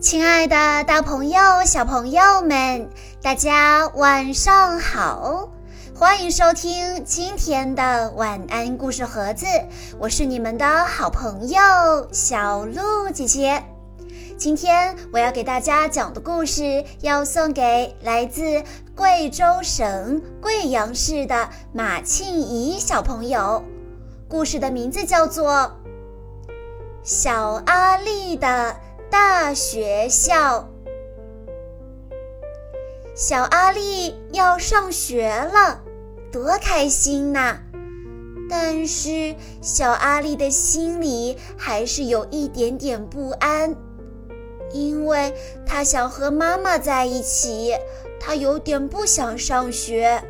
亲爱的，大朋友、小朋友们，大家晚上好！欢迎收听今天的晚安故事盒子，我是你们的好朋友小鹿姐姐。今天我要给大家讲的故事，要送给来自贵州省贵阳市的马庆怡小朋友。故事的名字叫做《小阿力的》。大学校，小阿力要上学了，多开心呐！但是小阿力的心里还是有一点点不安，因为他想和妈妈在一起，他有点不想上学。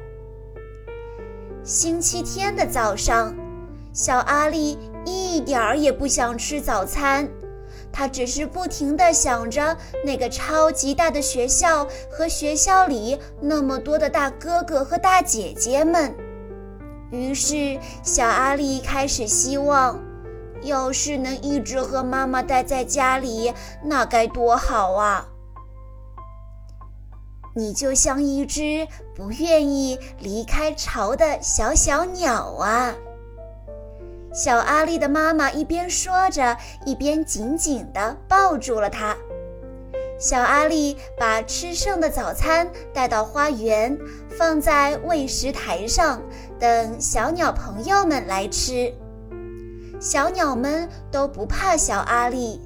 星期天的早上，小阿力一点儿也不想吃早餐。他只是不停地想着那个超级大的学校和学校里那么多的大哥哥和大姐姐们。于是，小阿力开始希望，要是能一直和妈妈待在家里，那该多好啊！你就像一只不愿意离开巢的小小鸟啊！小阿力的妈妈一边说着，一边紧紧地抱住了他。小阿力把吃剩的早餐带到花园，放在喂食台上，等小鸟朋友们来吃。小鸟们都不怕小阿力，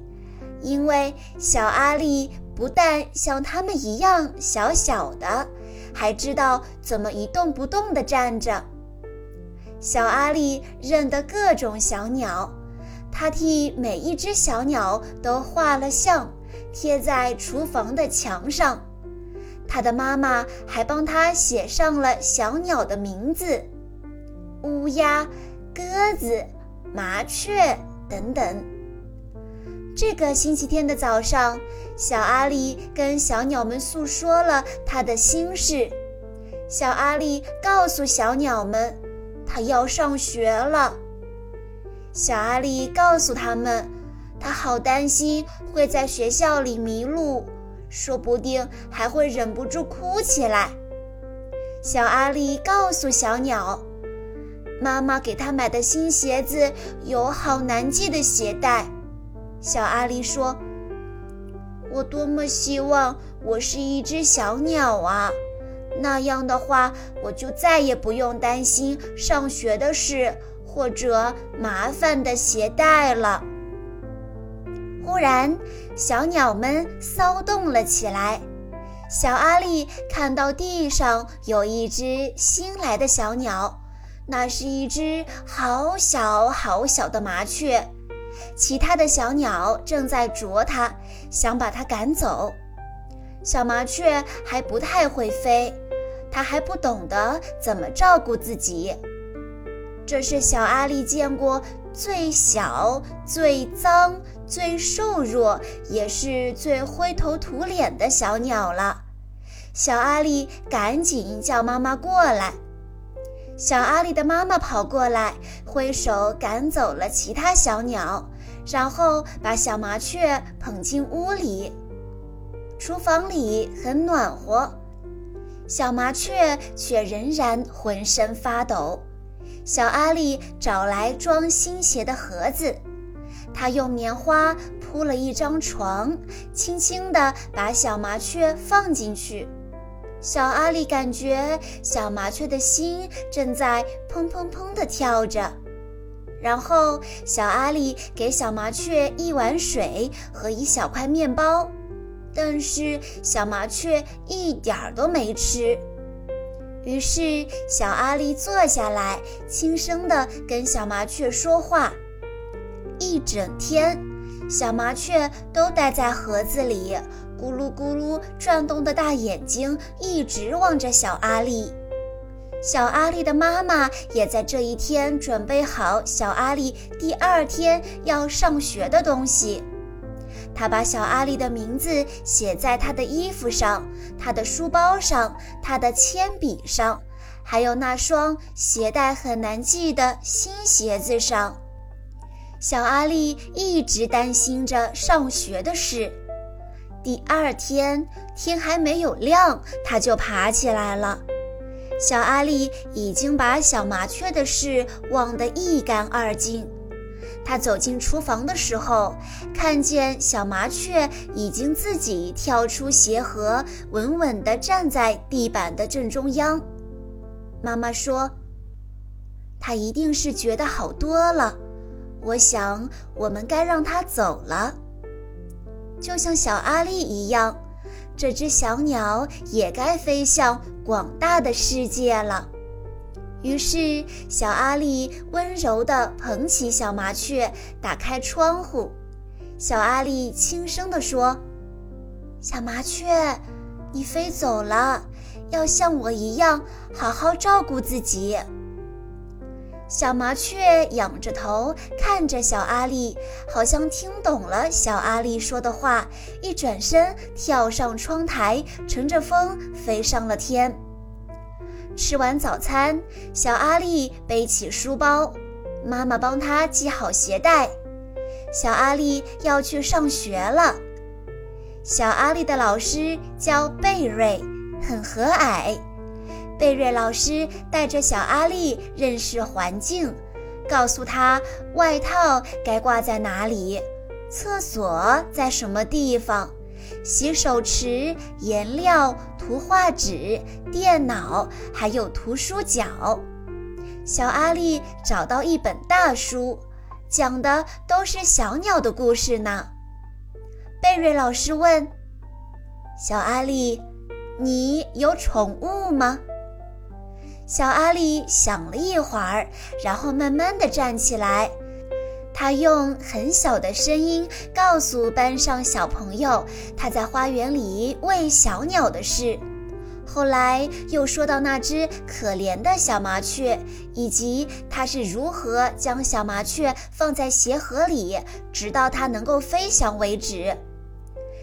因为小阿力不但像它们一样小小的，还知道怎么一动不动地站着。小阿力认得各种小鸟，他替每一只小鸟都画了像，贴在厨房的墙上。他的妈妈还帮他写上了小鸟的名字：乌鸦、鸽子、麻雀等等。这个星期天的早上，小阿力跟小鸟们诉说了他的心事。小阿力告诉小鸟们。他要上学了，小阿力告诉他们，他好担心会在学校里迷路，说不定还会忍不住哭起来。小阿力告诉小鸟，妈妈给他买的新鞋子有好难系的鞋带。小阿力说：“我多么希望我是一只小鸟啊！”那样的话，我就再也不用担心上学的事或者麻烦的鞋带了。忽然，小鸟们骚动了起来。小阿力看到地上有一只新来的小鸟，那是一只好小好小的麻雀。其他的小鸟正在啄它，想把它赶走。小麻雀还不太会飞，它还不懂得怎么照顾自己。这是小阿力见过最小、最脏、最瘦弱，也是最灰头土脸的小鸟了。小阿力赶紧叫妈妈过来。小阿力的妈妈跑过来，挥手赶走了其他小鸟，然后把小麻雀捧进屋里。厨房里很暖和，小麻雀却仍然浑身发抖。小阿力找来装新鞋的盒子，他用棉花铺了一张床，轻轻地把小麻雀放进去。小阿力感觉小麻雀的心正在砰砰砰地跳着。然后，小阿力给小麻雀一碗水和一小块面包。但是小麻雀一点儿都没吃。于是小阿力坐下来，轻声地跟小麻雀说话。一整天，小麻雀都待在盒子里，咕噜咕噜转动的大眼睛一直望着小阿力。小阿力的妈妈也在这一天准备好小阿力第二天要上学的东西。他把小阿力的名字写在他的衣服上、他的书包上、他的铅笔上，还有那双鞋带很难系的新鞋子上。小阿力一直担心着上学的事。第二天天还没有亮，他就爬起来了。小阿力已经把小麻雀的事忘得一干二净。他走进厨房的时候，看见小麻雀已经自己跳出鞋盒，稳稳地站在地板的正中央。妈妈说：“它一定是觉得好多了。”我想，我们该让它走了，就像小阿力一样，这只小鸟也该飞向广大的世界了。于是，小阿力温柔地捧起小麻雀，打开窗户。小阿力轻声地说：“小麻雀，你飞走了，要像我一样好好照顾自己。”小麻雀仰着头看着小阿力，好像听懂了小阿力说的话，一转身跳上窗台，乘着风飞上了天。吃完早餐，小阿力背起书包，妈妈帮他系好鞋带。小阿力要去上学了。小阿力的老师叫贝瑞，很和蔼。贝瑞老师带着小阿力认识环境，告诉他外套该挂在哪里，厕所在什么地方，洗手池、颜料、图画纸、电脑，还有图书角。小阿力找到一本大书，讲的都是小鸟的故事呢。贝瑞老师问小阿力：“你有宠物吗？”小阿力想了一会儿，然后慢慢的站起来。他用很小的声音告诉班上小朋友他在花园里喂小鸟的事。后来又说到那只可怜的小麻雀，以及他是如何将小麻雀放在鞋盒里，直到它能够飞翔为止。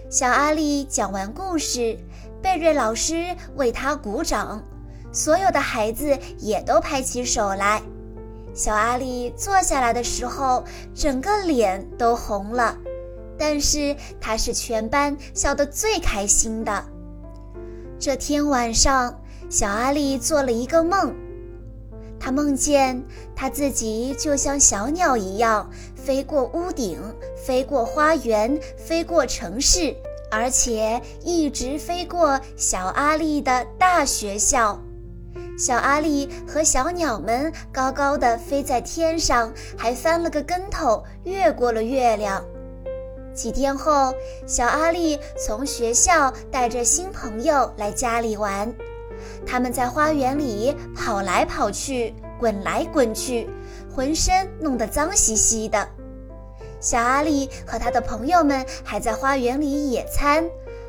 小阿力讲完故事，贝瑞老师为他鼓掌。所有的孩子也都拍起手来。小阿力坐下来的时候，整个脸都红了，但是他是全班笑得最开心的。这天晚上，小阿力做了一个梦，他梦见他自己就像小鸟一样，飞过屋顶，飞过花园，飞过城市，而且一直飞过小阿力的大学校。小阿力和小鸟们高高的飞在天上，还翻了个跟头，越过了月亮。几天后，小阿力从学校带着新朋友来家里玩，他们在花园里跑来跑去，滚来滚去，浑身弄得脏兮兮的。小阿力和他的朋友们还在花园里野餐，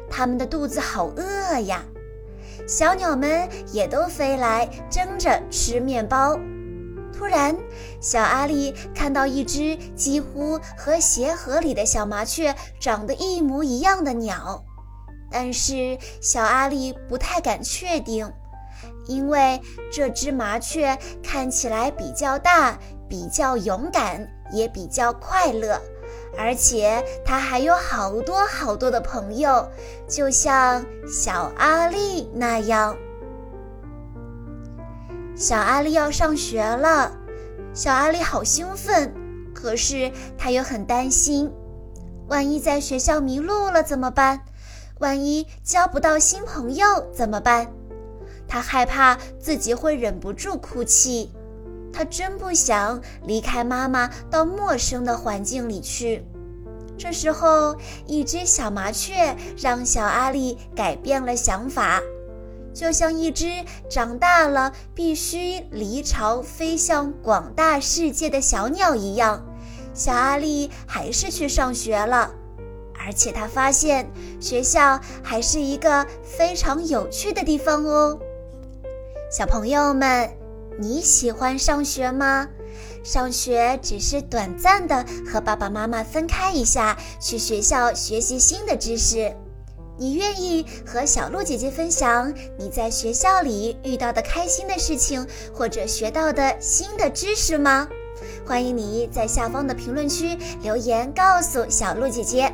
他们的肚子好饿呀。小鸟们也都飞来争着吃面包。突然，小阿力看到一只几乎和鞋盒里的小麻雀长得一模一样的鸟，但是小阿力不太敢确定，因为这只麻雀看起来比较大，比较勇敢，也比较快乐。而且他还有好多好多的朋友，就像小阿力那样。小阿力要上学了，小阿力好兴奋，可是他又很担心，万一在学校迷路了怎么办？万一交不到新朋友怎么办？他害怕自己会忍不住哭泣。他真不想离开妈妈，到陌生的环境里去。这时候，一只小麻雀让小阿力改变了想法，就像一只长大了必须离巢飞向广大世界的小鸟一样。小阿力还是去上学了，而且他发现学校还是一个非常有趣的地方哦。小朋友们。你喜欢上学吗？上学只是短暂的和爸爸妈妈分开一下，去学校学习新的知识。你愿意和小鹿姐姐分享你在学校里遇到的开心的事情，或者学到的新的知识吗？欢迎你在下方的评论区留言告诉小鹿姐姐。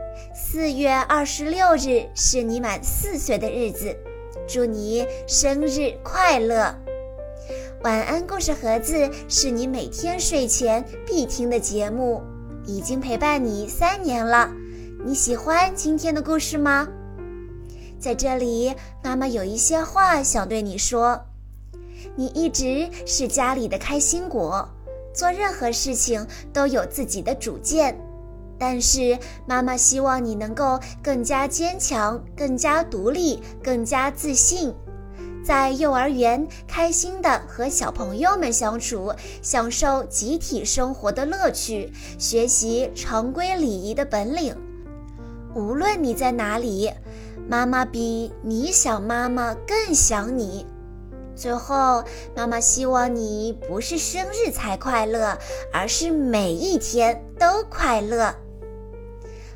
四月二十六日是你满四岁的日子，祝你生日快乐！晚安故事盒子是你每天睡前必听的节目，已经陪伴你三年了。你喜欢今天的故事吗？在这里，妈妈有一些话想对你说：你一直是家里的开心果，做任何事情都有自己的主见。但是，妈妈希望你能够更加坚强、更加独立、更加自信，在幼儿园开心的和小朋友们相处，享受集体生活的乐趣，学习常规礼仪的本领。无论你在哪里，妈妈比你想妈妈更想你。最后，妈妈希望你不是生日才快乐，而是每一天都快乐。